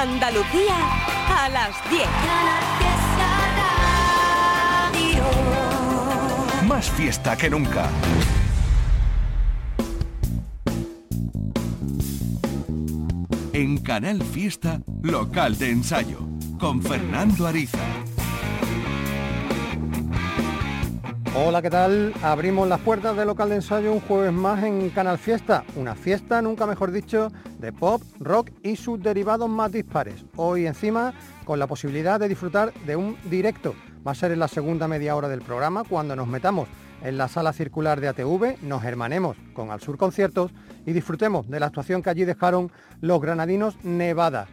Andalucía a las 10. Más fiesta que nunca. En Canal Fiesta, local de ensayo, con Fernando Ariza. Hola, ¿qué tal? Abrimos las puertas del local de ensayo un jueves más en Canal Fiesta. Una fiesta, nunca mejor dicho, de pop, rock y sus derivados más dispares. Hoy encima con la posibilidad de disfrutar de un directo. Va a ser en la segunda media hora del programa cuando nos metamos en la sala circular de ATV, nos hermanemos con Al Sur Conciertos y disfrutemos de la actuación que allí dejaron los granadinos Nevada.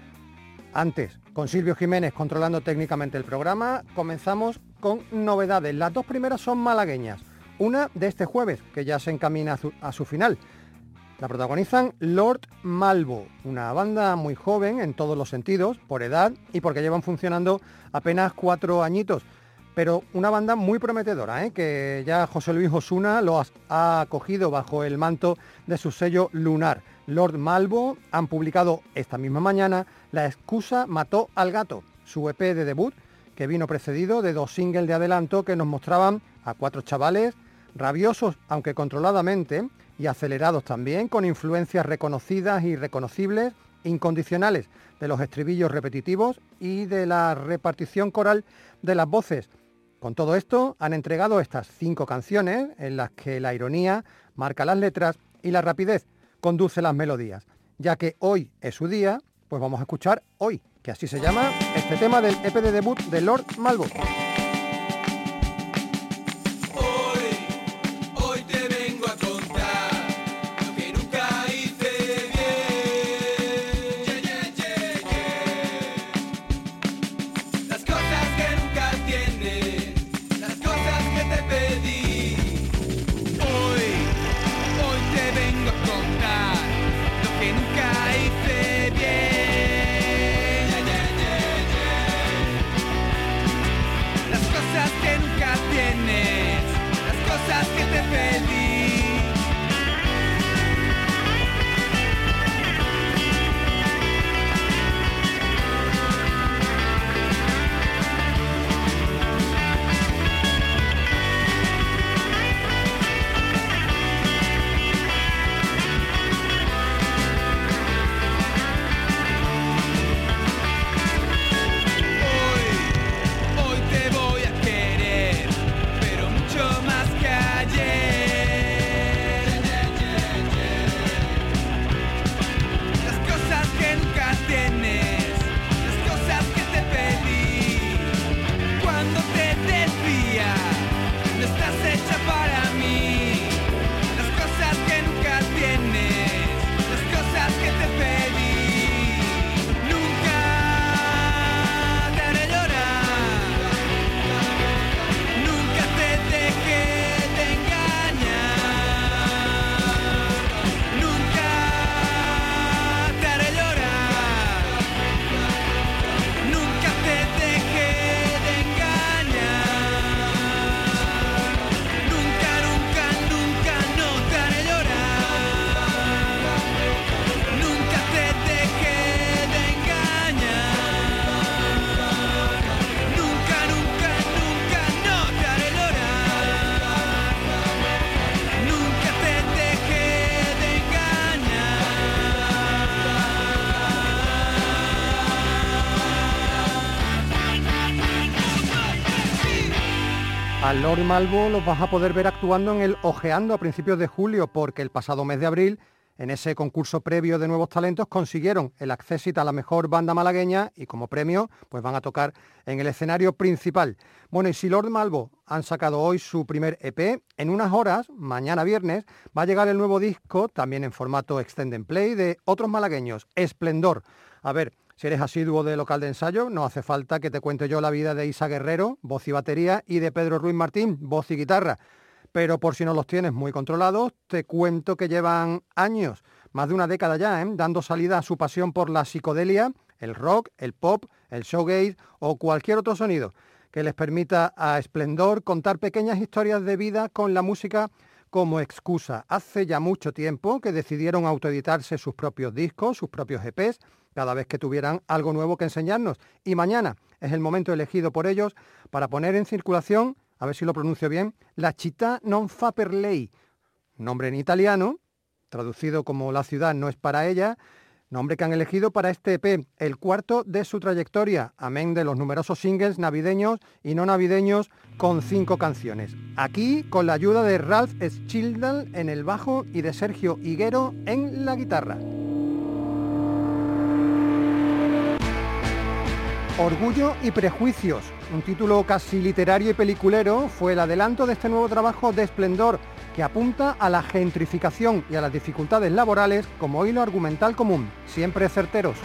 Antes, con Silvio Jiménez controlando técnicamente el programa, comenzamos con novedades. Las dos primeras son malagueñas. Una de este jueves, que ya se encamina a su, a su final. La protagonizan Lord Malvo, una banda muy joven en todos los sentidos, por edad y porque llevan funcionando apenas cuatro añitos pero una banda muy prometedora, ¿eh? que ya José Luis Osuna lo ha acogido bajo el manto de su sello Lunar. Lord Malvo han publicado esta misma mañana La excusa mató al gato, su EP de debut, que vino precedido de dos singles de adelanto que nos mostraban a cuatro chavales rabiosos, aunque controladamente, y acelerados también, con influencias reconocidas y reconocibles, incondicionales, de los estribillos repetitivos y de la repartición coral de las voces con todo esto, han entregado estas cinco canciones en las que la ironía marca las letras y la rapidez conduce las melodías. Ya que hoy es su día, pues vamos a escuchar hoy, que así se llama este tema del EP de debut de Lord Malvo. Lord Malvo los vas a poder ver actuando en el Ojeando a principios de julio, porque el pasado mes de abril, en ese concurso previo de nuevos talentos, consiguieron el acceso a la mejor banda malagueña y como premio, pues van a tocar en el escenario principal. Bueno, y si Lord Malvo han sacado hoy su primer EP, en unas horas, mañana viernes, va a llegar el nuevo disco, también en formato Extend Play, de otros malagueños, Esplendor. A ver, si eres asiduo de local de ensayo, no hace falta que te cuente yo la vida de Isa Guerrero, voz y batería, y de Pedro Ruiz Martín, voz y guitarra. Pero por si no los tienes muy controlados, te cuento que llevan años, más de una década ya, ¿eh? dando salida a su pasión por la psicodelia, el rock, el pop, el showgaze o cualquier otro sonido que les permita a Esplendor contar pequeñas historias de vida con la música como excusa. Hace ya mucho tiempo que decidieron autoeditarse sus propios discos, sus propios EPs, cada vez que tuvieran algo nuevo que enseñarnos. Y mañana es el momento elegido por ellos para poner en circulación, a ver si lo pronuncio bien, la Città non fa per lei, nombre en italiano, traducido como La ciudad no es para ella, nombre que han elegido para este EP, el cuarto de su trayectoria, amén de los numerosos singles navideños y no navideños con cinco canciones. Aquí con la ayuda de Ralph Schildal en el bajo y de Sergio Higuero en la guitarra. Orgullo y Prejuicios, un título casi literario y peliculero, fue el adelanto de este nuevo trabajo de esplendor que apunta a la gentrificación y a las dificultades laborales como hilo argumental común, siempre certeros.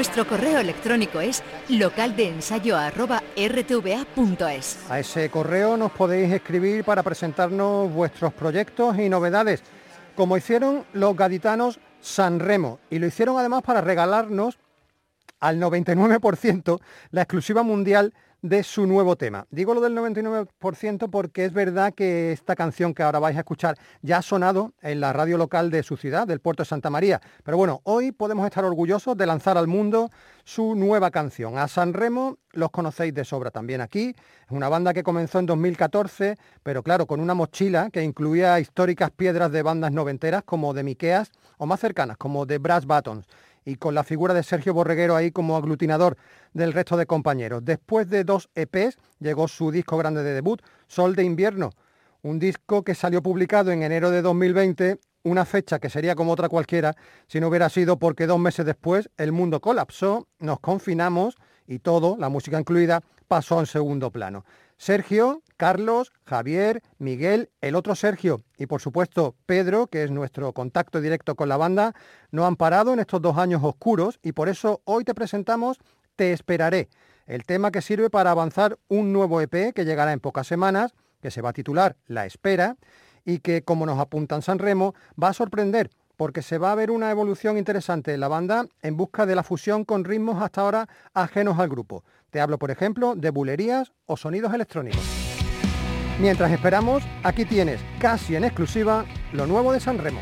Nuestro correo electrónico es localdeensayo.rtva.es. A ese correo nos podéis escribir para presentarnos vuestros proyectos y novedades, como hicieron los gaditanos San Remo, y lo hicieron además para regalarnos al 99% la exclusiva mundial de su nuevo tema. Digo lo del 99% porque es verdad que esta canción que ahora vais a escuchar ya ha sonado en la radio local de su ciudad, del puerto de Santa María. Pero bueno, hoy podemos estar orgullosos de lanzar al mundo su nueva canción. A San Remo los conocéis de sobra también aquí. Es una banda que comenzó en 2014, pero claro, con una mochila que incluía históricas piedras de bandas noventeras como de Miqueas o más cercanas como de Brass Buttons y con la figura de Sergio Borreguero ahí como aglutinador del resto de compañeros. Después de dos EPs llegó su disco grande de debut, Sol de Invierno, un disco que salió publicado en enero de 2020, una fecha que sería como otra cualquiera si no hubiera sido porque dos meses después el mundo colapsó, nos confinamos y todo, la música incluida, pasó en segundo plano. Sergio, Carlos, Javier, Miguel, el otro Sergio y por supuesto Pedro, que es nuestro contacto directo con la banda, no han parado en estos dos años oscuros y por eso hoy te presentamos Te esperaré, el tema que sirve para avanzar un nuevo EP que llegará en pocas semanas, que se va a titular La Espera y que, como nos apuntan San Remo, va a sorprender porque se va a ver una evolución interesante en la banda en busca de la fusión con ritmos hasta ahora ajenos al grupo. Te hablo, por ejemplo, de bulerías o sonidos electrónicos. Mientras esperamos, aquí tienes, casi en exclusiva, lo nuevo de San Remo.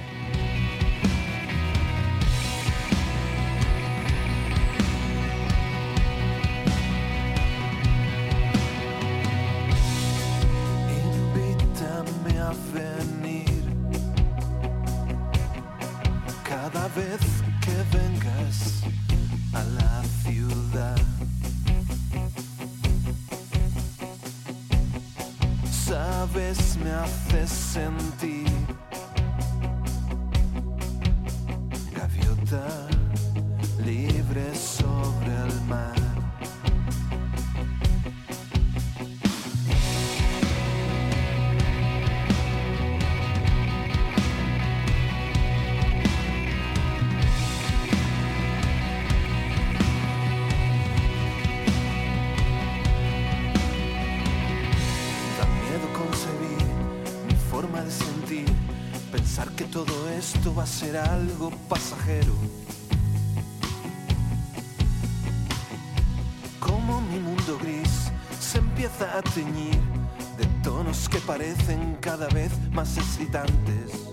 de tonos que parecen cada vez más excitantes.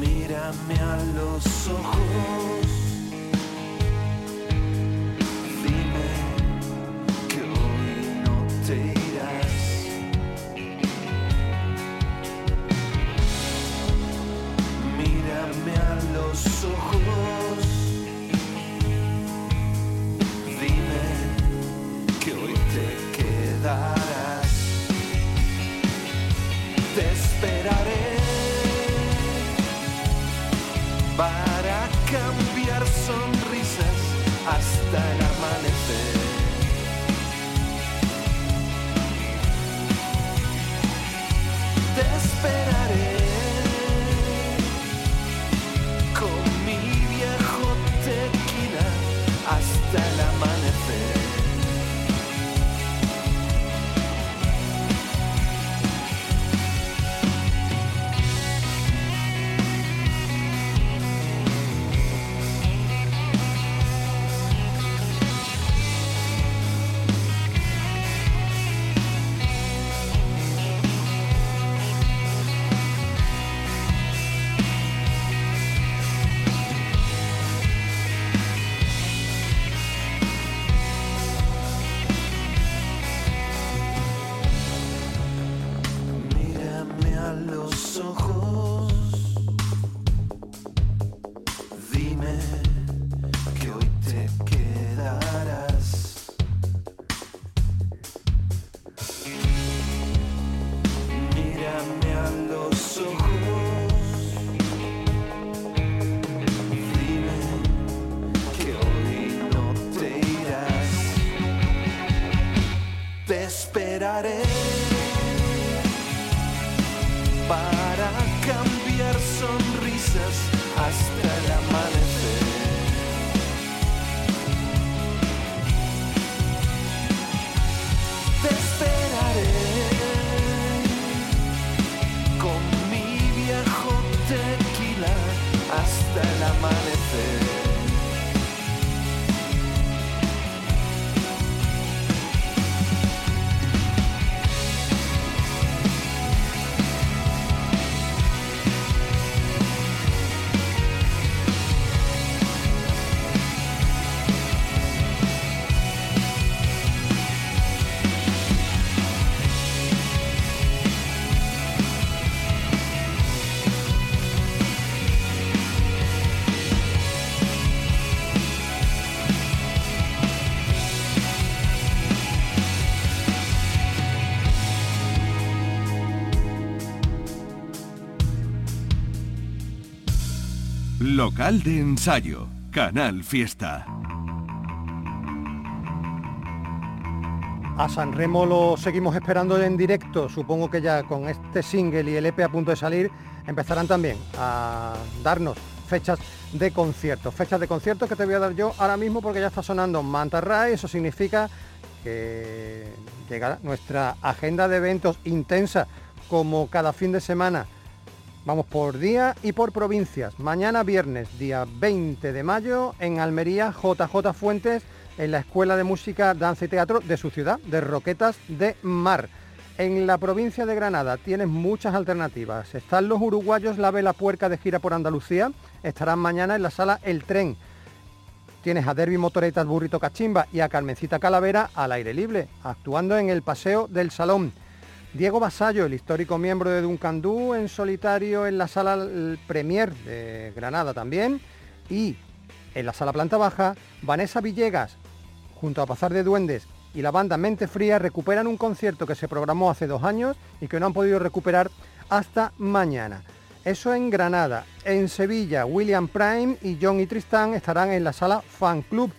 Mírame a los ojos. Local de ensayo, Canal Fiesta. A San Remo lo seguimos esperando en directo. Supongo que ya con este single y el EP a punto de salir empezarán también a darnos fechas de conciertos. Fechas de conciertos que te voy a dar yo ahora mismo porque ya está sonando Mantarray. Eso significa que llega nuestra agenda de eventos intensa como cada fin de semana Vamos por día y por provincias. Mañana viernes, día 20 de mayo, en Almería, JJ Fuentes, en la Escuela de Música, Danza y Teatro de su ciudad, de Roquetas de Mar. En la provincia de Granada tienes muchas alternativas. Están los uruguayos La Vela Puerca de gira por Andalucía. Estarán mañana en la sala El Tren. Tienes a Derby Motoretas Burrito Cachimba y a Carmencita Calavera al aire libre, actuando en el Paseo del Salón. Diego Basallo, el histórico miembro de Duncandú, en solitario en la sala Premier de Granada también. Y en la sala planta baja, Vanessa Villegas, junto a Pasar de Duendes y la banda Mente Fría, recuperan un concierto que se programó hace dos años y que no han podido recuperar hasta mañana. Eso en Granada. En Sevilla, William Prime y John y Tristán estarán en la sala Fan Club.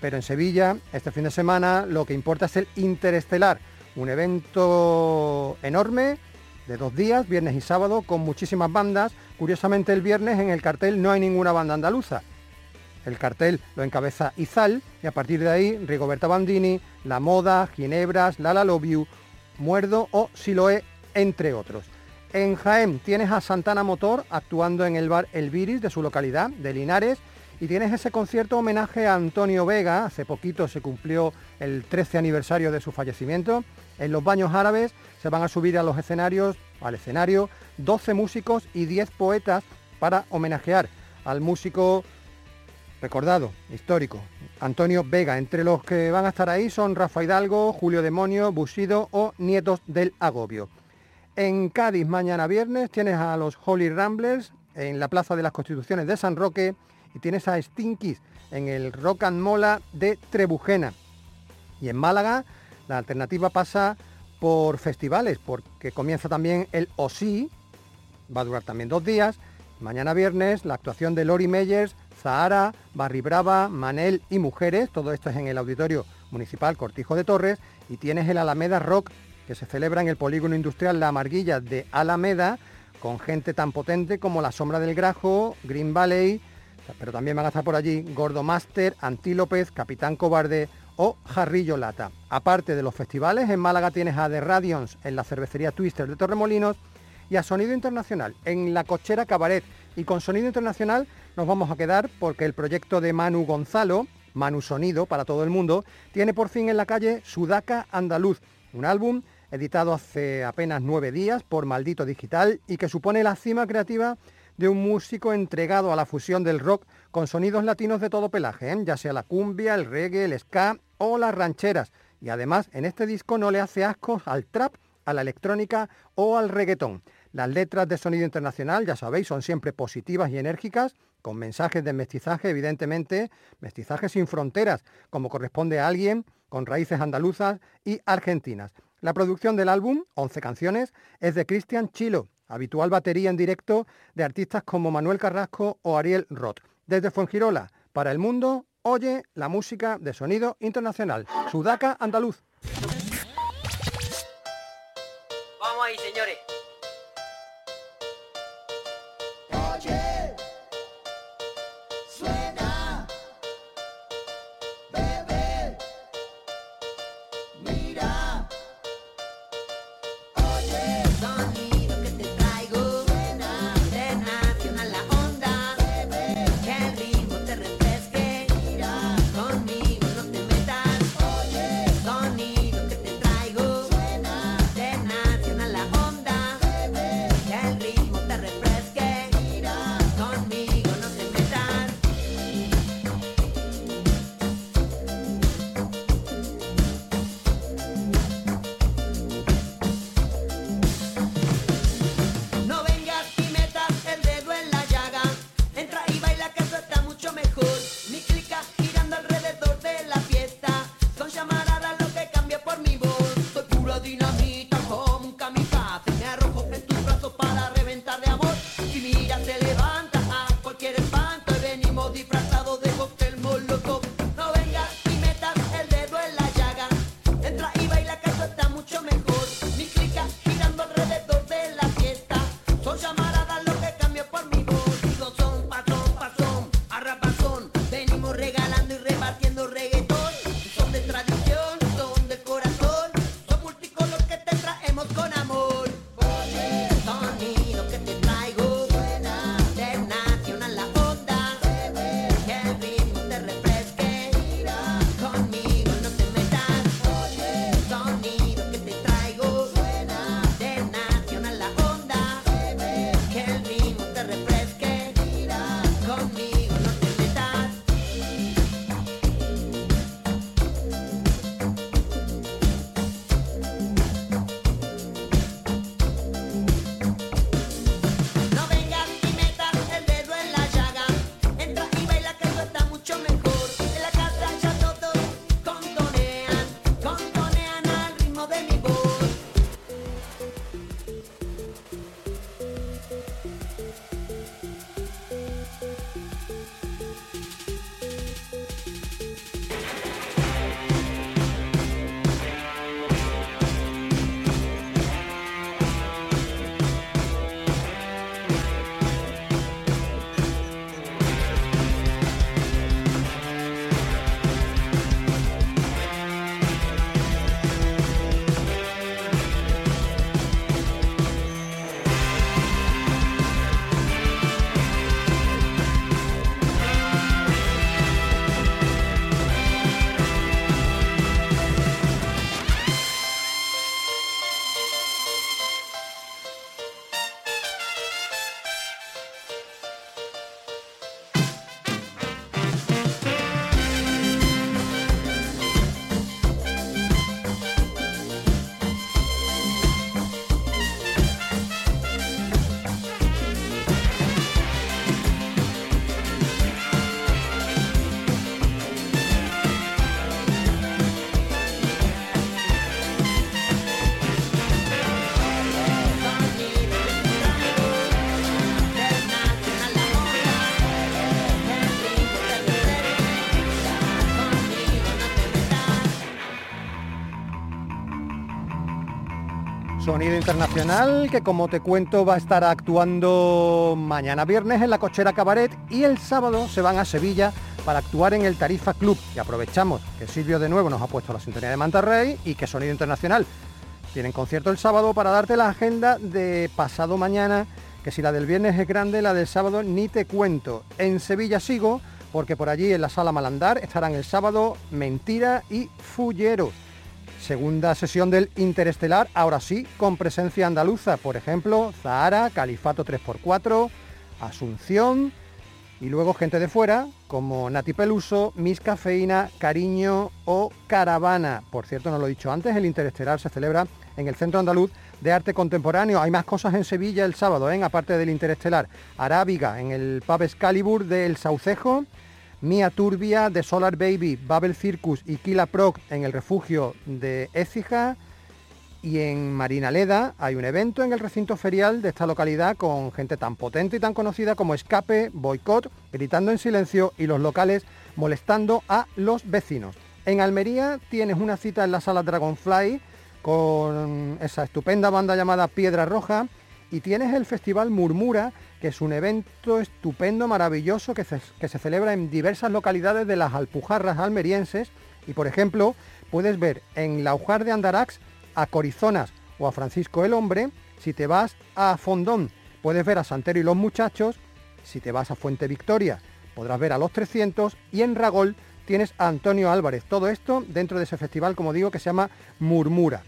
Pero en Sevilla, este fin de semana, lo que importa es el Interestelar un evento enorme de dos días, viernes y sábado, con muchísimas bandas. Curiosamente el viernes en el cartel no hay ninguna banda andaluza. El cartel lo encabeza Izal y a partir de ahí Rigoberta Bandini, La Moda, Ginebras, Lala Love Muerdo o Siloé, entre otros. En Jaén tienes a Santana Motor actuando en el bar El Viris de su localidad, de Linares, y tienes ese concierto homenaje a Antonio Vega, hace poquito se cumplió el 13 aniversario de su fallecimiento, en los baños árabes se van a subir a los escenarios, al escenario, 12 músicos y 10 poetas para homenajear al músico recordado, histórico, Antonio Vega. Entre los que van a estar ahí son Rafa Hidalgo, Julio Demonio, Busido o Nietos del Agobio. En Cádiz, mañana viernes, tienes a los Holy Ramblers en la Plaza de las Constituciones de San Roque y tienes a Stinkies en el Rock and Mola de Trebujena. Y en Málaga la alternativa pasa por festivales, porque comienza también el OSI, va a durar también dos días. Mañana viernes la actuación de Lori Meyers, Zahara, Barry Brava, Manel y Mujeres, todo esto es en el Auditorio Municipal Cortijo de Torres, y tienes el Alameda Rock, que se celebra en el Polígono Industrial La Amarguilla de Alameda, con gente tan potente como La Sombra del Grajo, Green Valley, pero también van a estar por allí Gordo Master, Antílopez, Capitán Cobarde o Jarrillo Lata. Aparte de los festivales, en Málaga tienes a The Radions en la cervecería Twister de Torremolinos y a Sonido Internacional en la cochera Cabaret. Y con Sonido Internacional nos vamos a quedar porque el proyecto de Manu Gonzalo, Manu Sonido para todo el mundo, tiene por fin en la calle Sudaca Andaluz, un álbum editado hace apenas nueve días por Maldito Digital y que supone la cima creativa de un músico entregado a la fusión del rock con sonidos latinos de todo pelaje, ¿eh? ya sea la cumbia, el reggae, el ska o las rancheras. Y además en este disco no le hace ascos al trap, a la electrónica o al reggaetón. Las letras de sonido internacional, ya sabéis, son siempre positivas y enérgicas, con mensajes de mestizaje, evidentemente, mestizaje sin fronteras, como corresponde a alguien con raíces andaluzas y argentinas. La producción del álbum, 11 canciones, es de Cristian Chilo, habitual batería en directo de artistas como Manuel Carrasco o Ariel Roth. Desde Fuengirola, para el mundo, oye la música de sonido internacional. Sudaca Andaluz. Vamos señores. Internacional, que como te cuento va a estar actuando mañana viernes en la Cochera Cabaret y el sábado se van a Sevilla para actuar en el Tarifa Club. Y aprovechamos que Silvio de nuevo nos ha puesto la sintonía de Mantarrey y que Sonido Internacional tienen concierto el sábado para darte la agenda de pasado mañana, que si la del viernes es grande, la del sábado ni te cuento. En Sevilla sigo, porque por allí en la sala Malandar estarán el sábado Mentira y Fullero. Segunda sesión del Interestelar, ahora sí, con presencia andaluza, por ejemplo, Zahara, Califato 3x4, Asunción y luego gente de fuera como Nati Peluso, Miss Cafeína, Cariño o Caravana. Por cierto, no lo he dicho antes, el Interestelar se celebra en el Centro Andaluz de Arte Contemporáneo. Hay más cosas en Sevilla el sábado, ¿eh? aparte del Interestelar. Arábiga en el Pub Excalibur del Saucejo. Mia Turbia de Solar Baby, Babel Circus y Kila Proc en el refugio de Écija. Y en Marinaleda hay un evento en el recinto ferial de esta localidad con gente tan potente y tan conocida como Escape, Boicot, gritando en silencio y los locales molestando a los vecinos. En Almería tienes una cita en la sala Dragonfly con esa estupenda banda llamada Piedra Roja y tienes el Festival Murmura, que es un evento estupendo, maravilloso, que se, que se celebra en diversas localidades de las Alpujarras almerienses. Y por ejemplo, puedes ver en la Ujar de Andarax a Corizonas o a Francisco el Hombre. Si te vas a Fondón, puedes ver a Santero y los Muchachos. Si te vas a Fuente Victoria, podrás ver a los 300. Y en Ragol tienes a Antonio Álvarez. Todo esto dentro de ese festival, como digo, que se llama Murmura.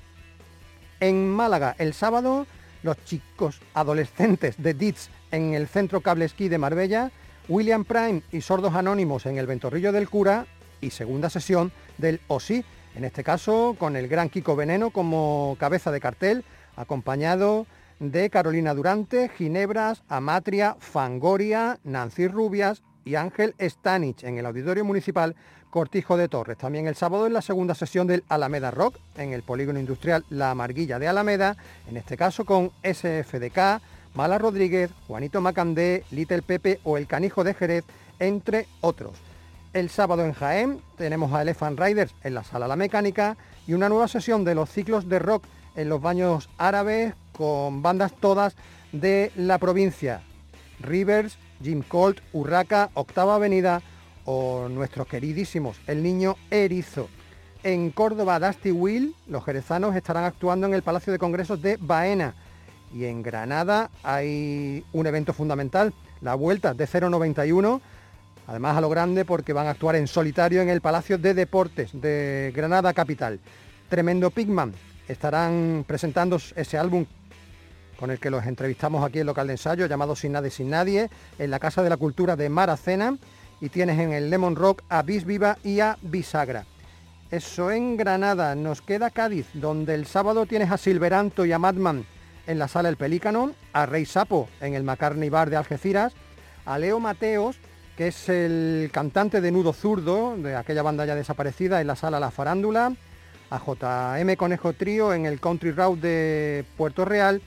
En Málaga, el sábado, los chicos adolescentes de DITS en el Centro Cable Esquí de Marbella, William Prime y Sordos Anónimos en el Ventorrillo del Cura y segunda sesión del OSI, en este caso con el gran Kiko Veneno como cabeza de cartel, acompañado de Carolina Durante, Ginebras, Amatria, Fangoria, Nancy Rubias y Ángel Stanich en el Auditorio Municipal Cortijo de Torres. También el sábado en la segunda sesión del Alameda Rock en el Polígono Industrial La Amarguilla de Alameda, en este caso con SFDK, Mala Rodríguez, Juanito Macandé, Little Pepe o El Canijo de Jerez, entre otros. El sábado en Jaén tenemos a Elephant Riders en la Sala La Mecánica y una nueva sesión de los ciclos de rock en los baños árabes con bandas todas de la provincia. Rivers, Jim Colt, Urraca, Octava Avenida, o nuestros queridísimos El Niño Erizo. En Córdoba, Dusty Will, los jerezanos estarán actuando en el Palacio de Congresos de Baena. Y en Granada hay un evento fundamental, la Vuelta de 091, además a lo grande porque van a actuar en solitario en el Palacio de Deportes de Granada Capital. Tremendo Pigman, estarán presentando ese álbum con el que los entrevistamos aquí en local de ensayo, llamado Sin Nadie Sin Nadie, en la Casa de la Cultura de Maracena y tienes en el Lemon Rock a Bis Viva y a Bisagra. Eso en Granada, nos queda Cádiz, donde el sábado tienes a Silveranto y a Madman en la sala El Pelícano, a Rey Sapo en el Macarni Bar de Algeciras, a Leo Mateos, que es el cantante de Nudo Zurdo, de aquella banda ya desaparecida, en la sala La Farándula, a JM Conejo Trío en el Country Route de Puerto Real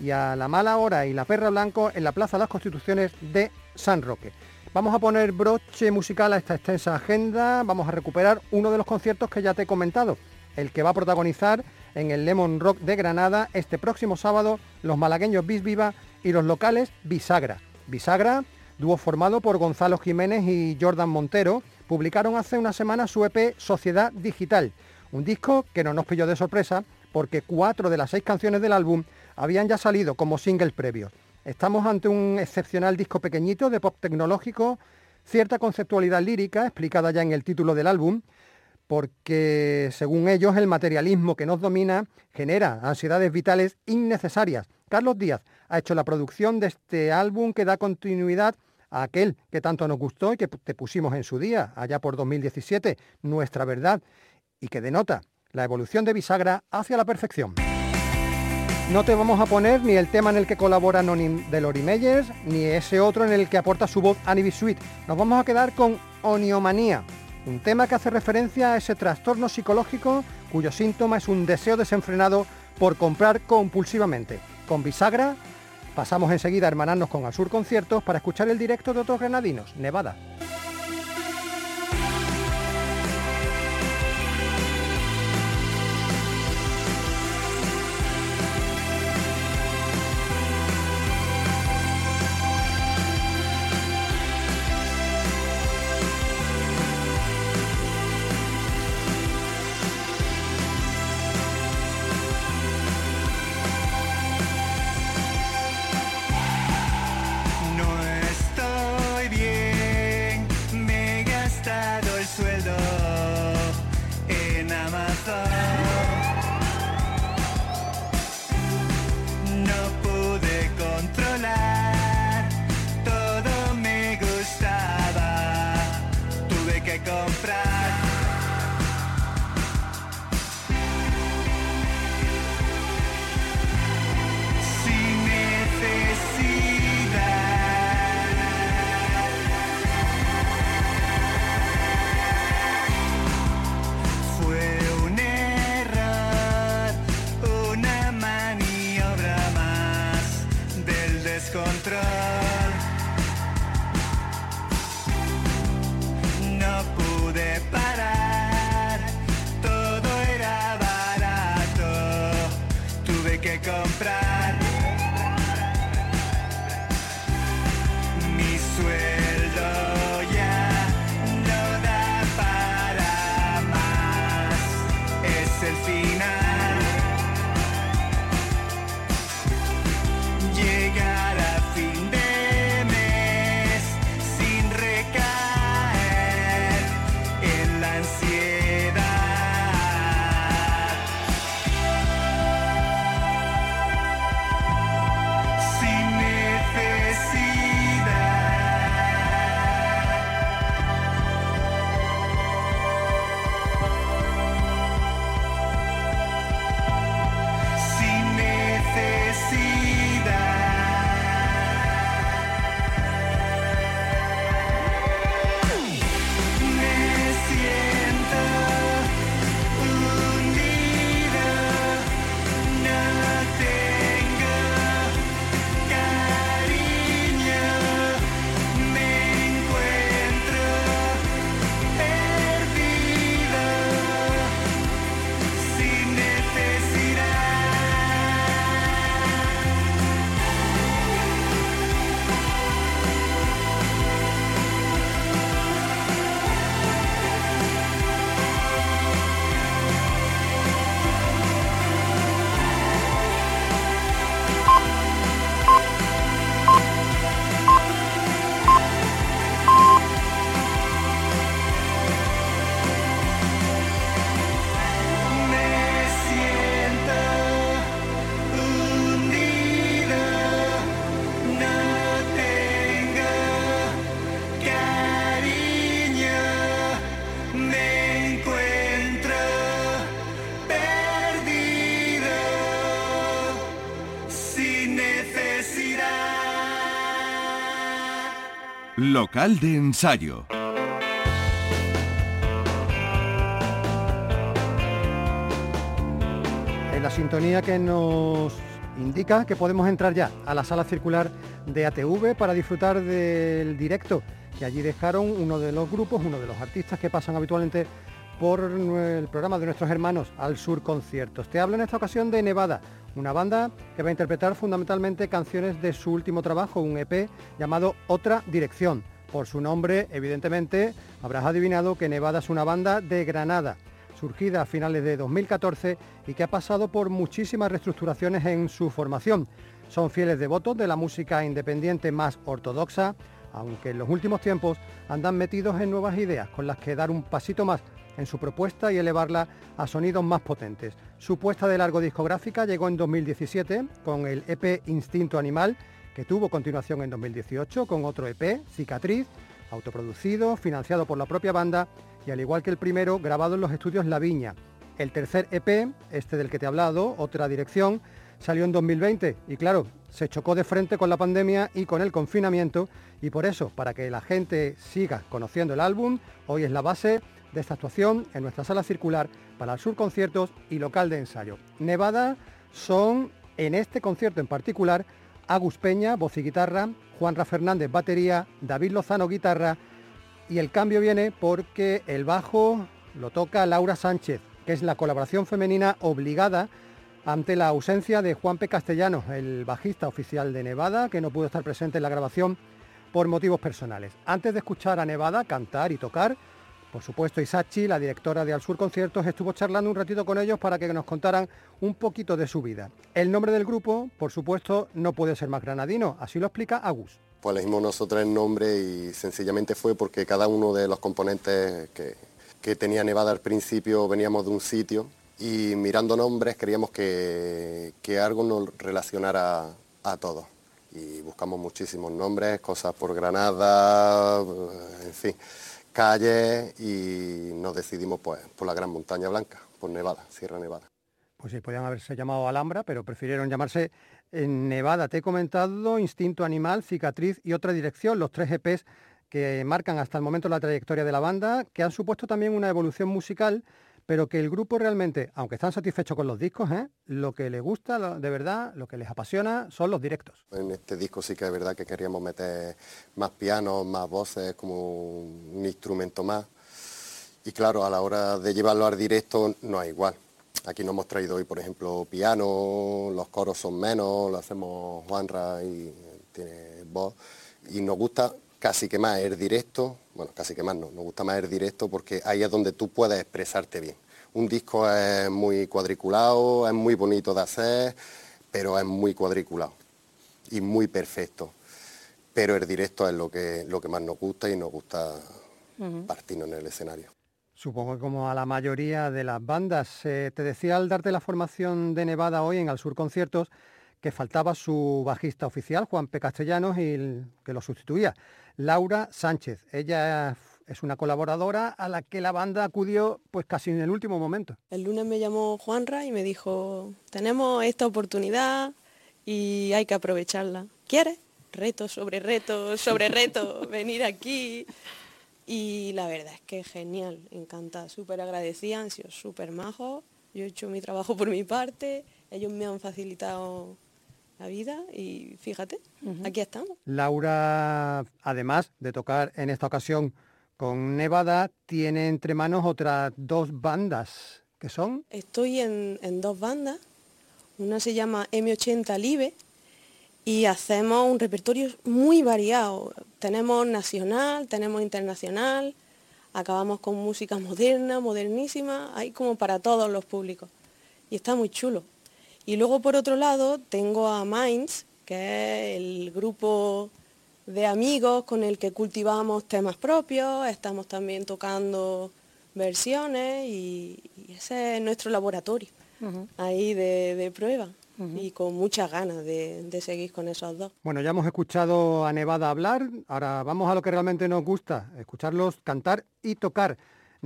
y a La Mala Hora y La Perra Blanco en la Plaza de las Constituciones de San Roque. Vamos a poner broche musical a esta extensa agenda, vamos a recuperar uno de los conciertos que ya te he comentado, el que va a protagonizar en el Lemon Rock de Granada este próximo sábado los malagueños Bis Viva y los locales Bisagra. Bisagra, dúo formado por Gonzalo Jiménez y Jordan Montero, publicaron hace una semana su EP Sociedad Digital, un disco que no nos pilló de sorpresa porque cuatro de las seis canciones del álbum habían ya salido como singles previos. Estamos ante un excepcional disco pequeñito de pop tecnológico, cierta conceptualidad lírica explicada ya en el título del álbum, porque según ellos el materialismo que nos domina genera ansiedades vitales innecesarias. Carlos Díaz ha hecho la producción de este álbum que da continuidad a aquel que tanto nos gustó y que te pusimos en su día, allá por 2017, Nuestra Verdad, y que denota la evolución de Bisagra hacia la perfección. No te vamos a poner ni el tema en el que colabora de Lori Meyers, ni ese otro en el que aporta su voz Annie Sweet. Nos vamos a quedar con Oniomanía, un tema que hace referencia a ese trastorno psicológico cuyo síntoma es un deseo desenfrenado por comprar compulsivamente. Con Bisagra pasamos enseguida a hermanarnos con Sur Conciertos para escuchar el directo de otros granadinos, Nevada. encontrar. Local de ensayo. En la sintonía que nos indica que podemos entrar ya a la sala circular de ATV para disfrutar del directo que allí dejaron uno de los grupos, uno de los artistas que pasan habitualmente por el programa de nuestros hermanos Al Sur Conciertos. Te hablo en esta ocasión de Nevada, una banda que va a interpretar fundamentalmente canciones de su último trabajo, un EP llamado Otra Dirección. Por su nombre, evidentemente, habrás adivinado que Nevada es una banda de Granada, surgida a finales de 2014 y que ha pasado por muchísimas reestructuraciones en su formación. Son fieles devotos de la música independiente más ortodoxa, aunque en los últimos tiempos andan metidos en nuevas ideas con las que dar un pasito más en su propuesta y elevarla a sonidos más potentes. Su puesta de largo discográfica llegó en 2017 con el EP Instinto Animal, que tuvo continuación en 2018 con otro EP, Cicatriz, autoproducido, financiado por la propia banda y al igual que el primero, grabado en los estudios La Viña. El tercer EP, este del que te he hablado, Otra Dirección, salió en 2020 y claro, se chocó de frente con la pandemia y con el confinamiento y por eso, para que la gente siga conociendo el álbum, hoy es la base de esta actuación en nuestra sala circular para el Sur Conciertos y local de ensayo. Nevada son, en este concierto en particular, Agus Peña, voz y guitarra, Juanra Fernández, batería, David Lozano, guitarra, y el cambio viene porque el bajo lo toca Laura Sánchez, que es la colaboración femenina obligada ante la ausencia de Juan P. Castellanos, el bajista oficial de Nevada, que no pudo estar presente en la grabación por motivos personales. Antes de escuchar a Nevada cantar y tocar, por supuesto, Isachi, la directora de Al Sur Conciertos, estuvo charlando un ratito con ellos para que nos contaran un poquito de su vida. El nombre del grupo, por supuesto, no puede ser más granadino, así lo explica Agus. Pues elegimos nosotros el nombre y sencillamente fue porque cada uno de los componentes que, tenía Nevada al principio veníamos de un sitio y mirando nombres queríamos que, algo nos relacionara a todos. Y buscamos muchísimos nombres, cosas por Granada, en fin calles y nos decidimos pues por la Gran Montaña Blanca, por Nevada, Sierra Nevada. Pues sí, podían haberse llamado Alhambra, pero prefirieron llamarse Nevada. Te he comentado Instinto Animal, Cicatriz y otra dirección, los tres EPs que marcan hasta el momento la trayectoria de la banda, que han supuesto también una evolución musical pero que el grupo realmente, aunque están satisfechos con los discos, ¿eh? lo que les gusta de verdad, lo que les apasiona son los directos. En este disco sí que es verdad que queríamos meter más pianos, más voces, como un instrumento más. Y claro, a la hora de llevarlo al directo no es igual. Aquí nos hemos traído hoy, por ejemplo, piano, los coros son menos, lo hacemos Juanra y tiene voz. Y nos gusta casi que más el directo, bueno, casi que más no, nos gusta más el directo porque ahí es donde tú puedes expresarte bien. Un disco es muy cuadriculado, es muy bonito de hacer, pero es muy cuadriculado y muy perfecto. Pero el directo es lo que, lo que más nos gusta y nos gusta partirnos en el escenario. Supongo que como a la mayoría de las bandas. Eh, te decía al darte la formación de Nevada hoy en Al Sur Conciertos que faltaba su bajista oficial, Juan P. Castellanos, y que lo sustituía. Laura Sánchez. Ella es una colaboradora a la que la banda acudió pues casi en el último momento. El lunes me llamó Juanra y me dijo, tenemos esta oportunidad y hay que aprovecharla. ¿Quieres? Reto sobre reto sobre reto, venir aquí. Y la verdad es que genial, encantada, súper agradecida, han sido súper majos. Yo he hecho mi trabajo por mi parte, ellos me han facilitado la vida y fíjate, aquí estamos. Laura, además de tocar en esta ocasión con Nevada, tiene entre manos otras dos bandas, que son... Estoy en, dos bandas, una se llama M80 Live y hacemos un repertorio muy variado. Tenemos nacional, tenemos internacional, acabamos con música moderna, modernísima, hay como para todos los públicos. Y está muy chulo. Y luego por otro lado tengo a Minds, que es el grupo de amigos con el que cultivamos temas propios, estamos también tocando versiones y, ese es nuestro laboratorio ahí de, prueba. Y con muchas ganas de, de, seguir con esos dos. Bueno, ya hemos escuchado a Nevada hablar, ahora vamos a lo que realmente nos gusta, escucharlos cantar y tocar.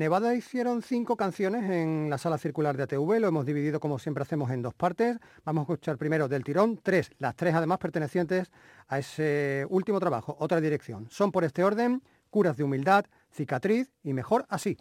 Nevada hicieron cinco canciones en la sala circular de ATV, lo hemos dividido como siempre hacemos en dos partes. Vamos a escuchar primero del tirón tres, las tres además pertenecientes a ese último trabajo, otra dirección. Son por este orden, Curas de Humildad, Cicatriz y Mejor Así.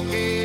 karaoke.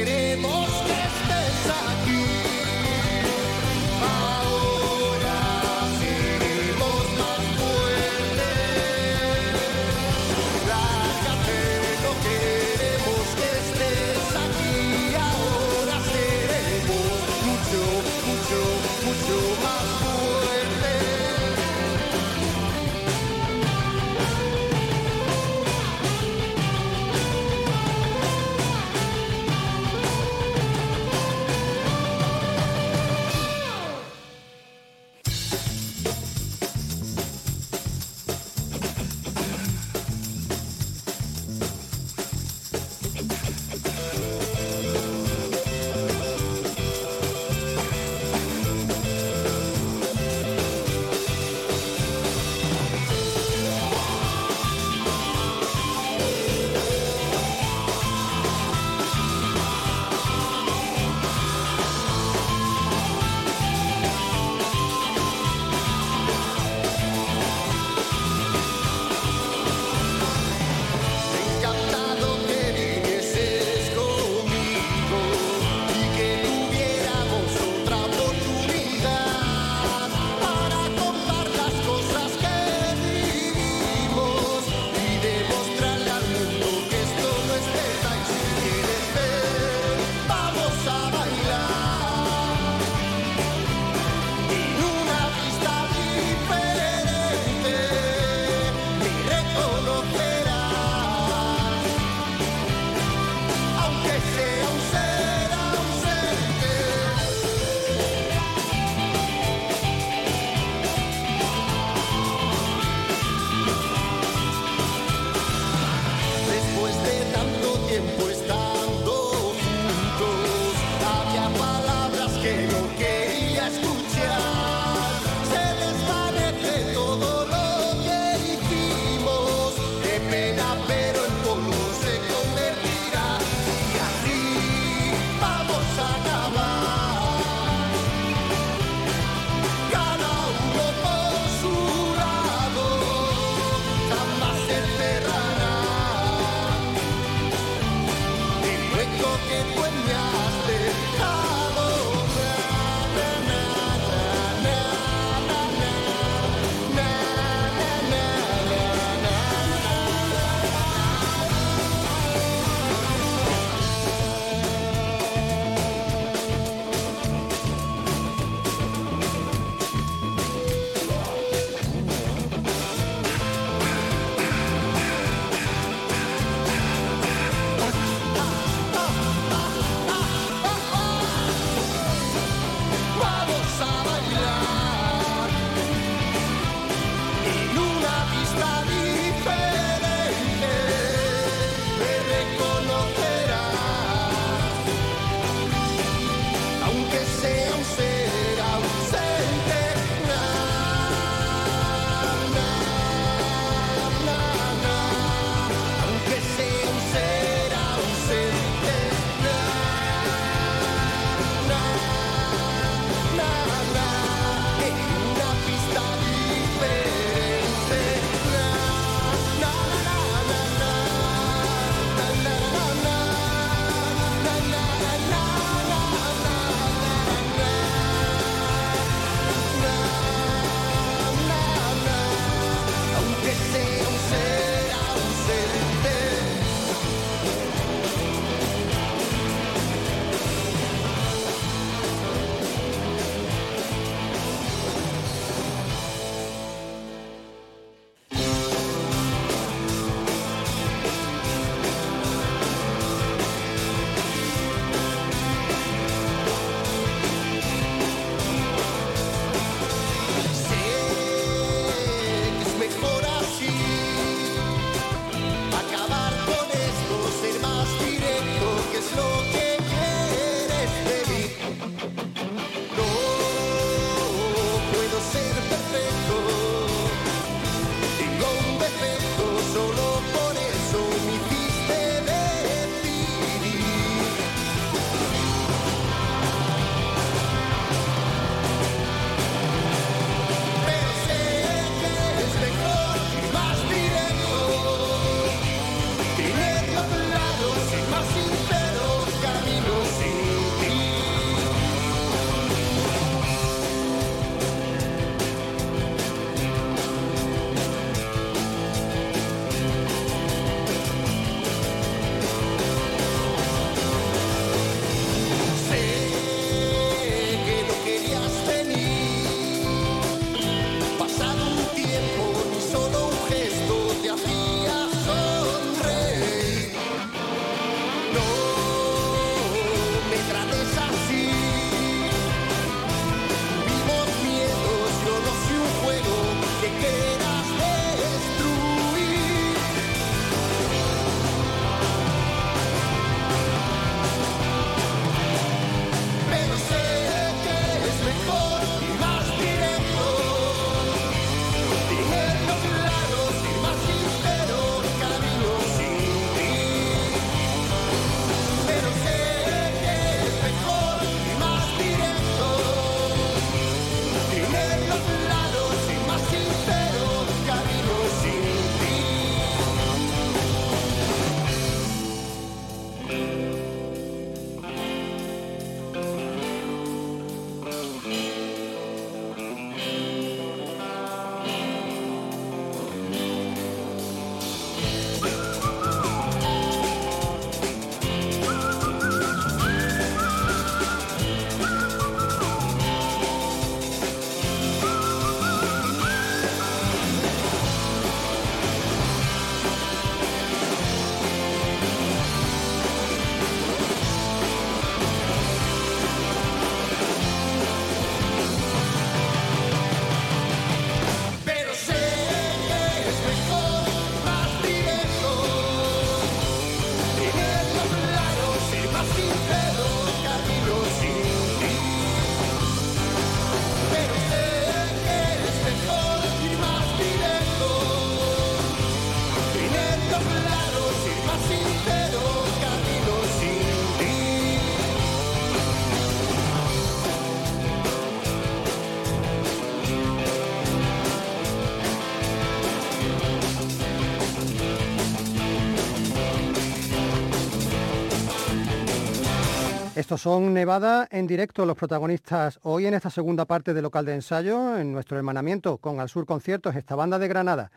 Estos son Nevada en directo, los protagonistas hoy en esta segunda parte del local de ensayo, en nuestro hermanamiento con Al Sur Conciertos, esta banda de Granada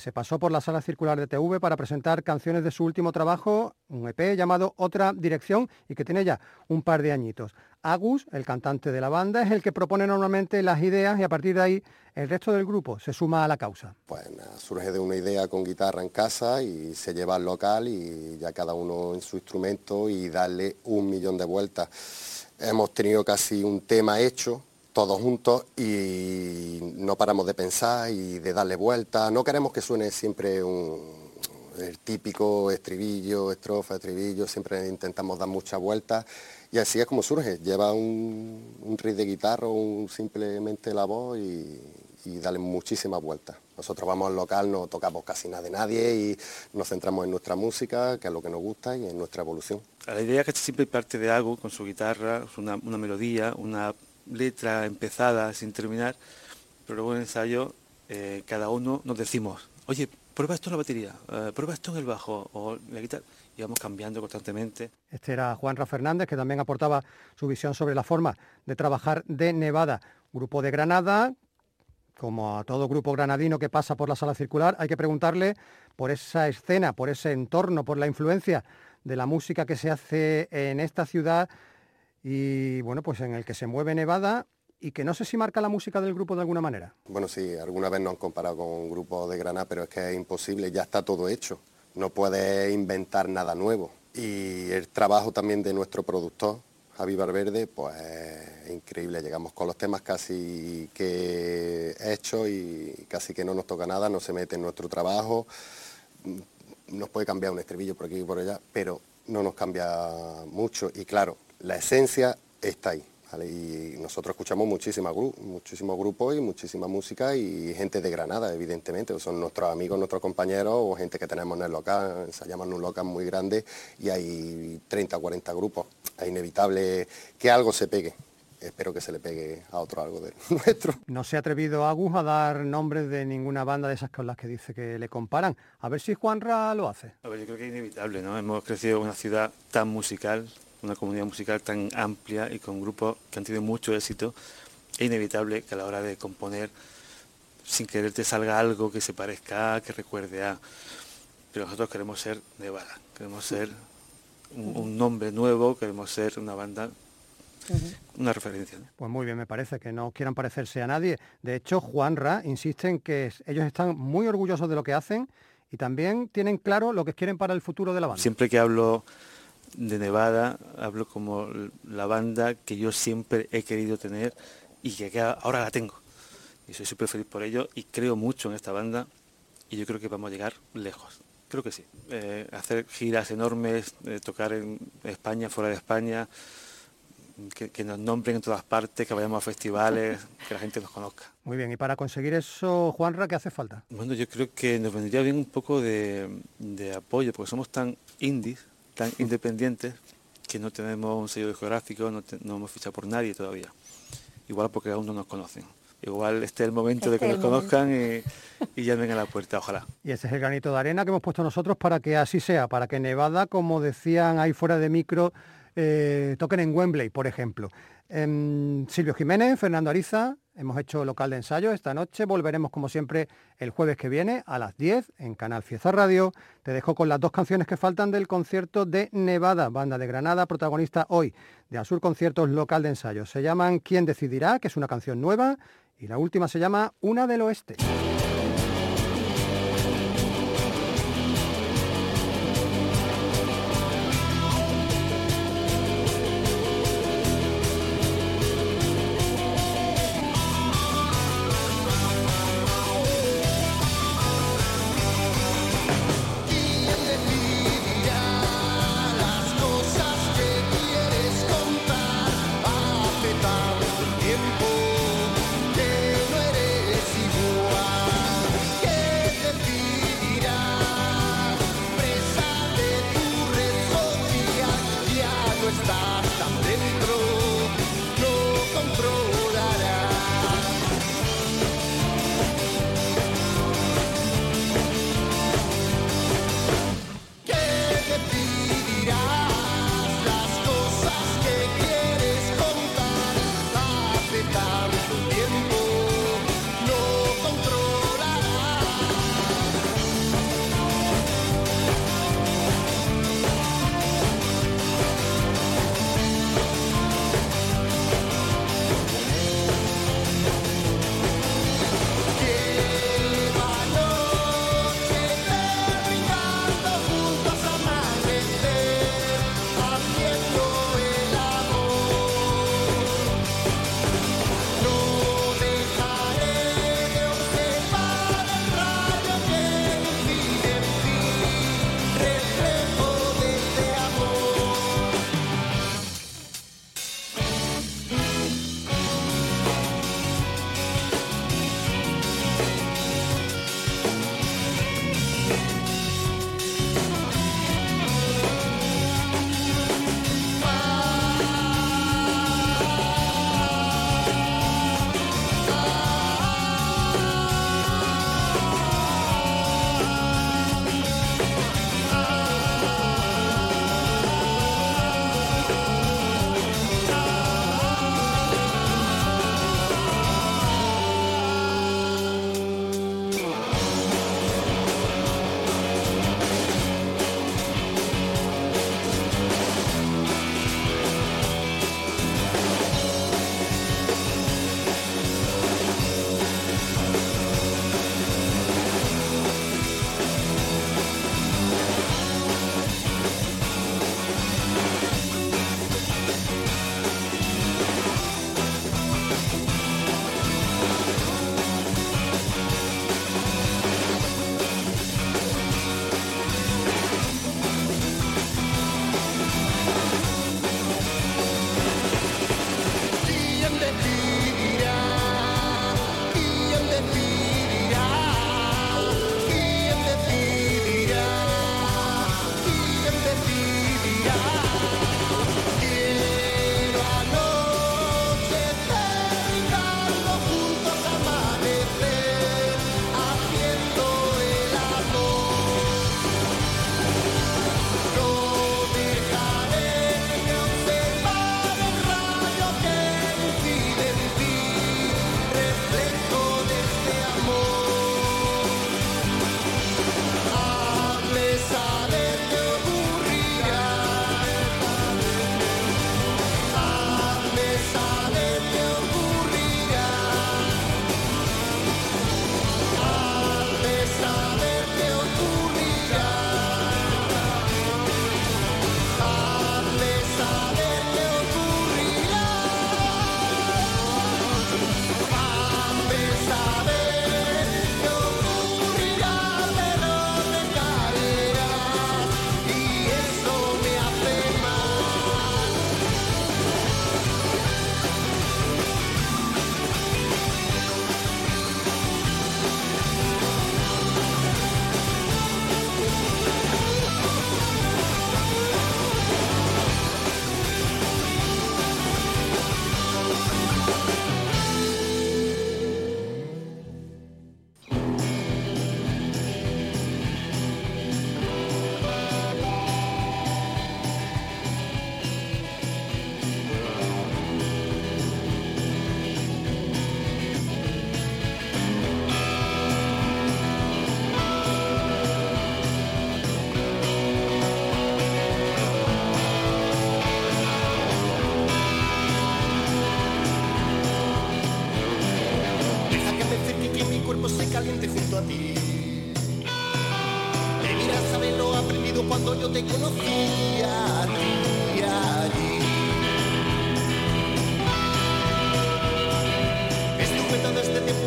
se pasó por la sala circular de TV para presentar canciones de su último trabajo, un EP llamado Otra Dirección y que tiene ya un par de añitos. Agus, el cantante de la banda, es el que propone normalmente las ideas y a partir de ahí el resto del grupo se suma a la causa. Pues surge de una idea con guitarra en casa y se lleva al local y ya cada uno en su instrumento y darle un millón de vueltas. Hemos tenido casi un tema hecho todos juntos y no paramos de pensar y de darle vueltas. No queremos que suene siempre el típico estribillo, estrofa, estribillo, siempre intentamos dar muchas vueltas y así es como surge. Lleva un, un de guitarra, un, simplemente la voz y, y darle muchísimas vueltas. Nosotros vamos al local, no tocamos casi nada de nadie y nos centramos en nuestra música, que es lo que nos gusta, y en nuestra evolución. La idea es que siempre parte de algo con su guitarra, una melodía, una letra empezada sin terminar, pero luego ensayo eh, cada uno nos decimos, oye, prueba esto en la batería, eh, prueba esto en el bajo o la guitarra, y vamos cambiando constantemente. Este era Juanra Fernández, que también aportaba su visión sobre la forma de trabajar de Nevada, grupo de Granada, como a todo grupo granadino que pasa por la sala circular, hay que preguntarle por esa escena, por ese entorno, por la influencia de la música que se hace en esta ciudad y bueno, pues en el que se mueve Nevada y que no sé si marca la música del grupo de alguna manera. Bueno, sí, alguna vez nos han comparado con un grupo de Granada, pero es que es imposible, ya está todo hecho, no puedes inventar nada nuevo. Y el trabajo también de nuestro productor, Javi Barberde, pues es increíble, llegamos con los temas casi que hechos y casi que no nos toca nada, no se mete en nuestro trabajo, nos puede cambiar un estribillo por aquí y por allá, pero no nos cambia mucho y claro, la esencia está ahí. Y nosotros escuchamos muchísimos grupos y muchísima música y gente de Granada, evidentemente, son nuestros amigos, nuestros compañeros o gente que tenemos en el local, ensayamos en un local muy grande y hay 30 o 40 grupos. Es inevitable que algo se pegue. Espero que se le pegue a otro algo de nuestro. No se ha atrevido Agus a dar nombres de ninguna banda de esas con las que dice que le comparan. A ver si Juanra lo hace. A ver, yo creo que es inevitable, ¿no? Hemos crecido en una ciudad tan musical, una comunidad musical tan amplia y con grupos que han tenido mucho éxito, es inevitable que a la hora de componer, sin querer te salga algo que se parezca a, que recuerde a. Pero nosotros queremos ser Nevada, queremos ser un, nombre nuevo, queremos ser una banda una referencia. Pues muy bien, me parece que no quieran parecerse a nadie. De hecho, Juanra insiste en que ellos están muy orgullosos de lo que hacen y también tienen claro lo que quieren para el futuro de la banda. Siempre que hablo de Nevada, hablo como la banda que yo siempre he querido tener y que ahora la tengo. Y soy súper feliz por ello y creo mucho en esta banda y yo creo que vamos a llegar lejos. Creo que sí. Eh, hacer giras enormes, eh, tocar en España, fuera de España, que, que, nos nombren en todas partes, que vayamos a festivales, que la gente nos conozca. Muy bien, y para conseguir eso, Juanra, ¿qué hace falta? Bueno, yo creo que nos vendría bien un poco de, de apoyo, porque somos tan indies, tan independientes que no tenemos un sello discográfico, no, no hemos fichado por nadie todavía. Igual porque aún no nos conocen. Igual este es el momento de que nos conozcan y, y, llamen a la puerta, ojalá. Y ese es el granito de arena que hemos puesto nosotros para que así sea, para que Nevada, como decían ahí fuera de micro, eh, toquen en Wembley, por ejemplo. Em, Silvio Jiménez, Fernando Ariza, hemos hecho local de ensayo esta noche. Volveremos como siempre el jueves que viene a las 10 en Canal Fiesta Radio. Te dejo con las dos canciones que faltan del concierto de Nevada, banda de Granada, protagonista hoy de Azul Conciertos local de ensayo. Se llaman ¿Quién decidirá? que es una canción nueva, y la última se llama Una del Oeste.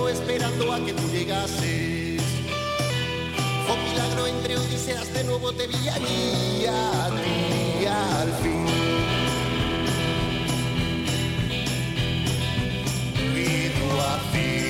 Esperando a que tú llegases. Fue un milagro entre odiseas, de nuevo te vi allí a ti al fin. Y tú así.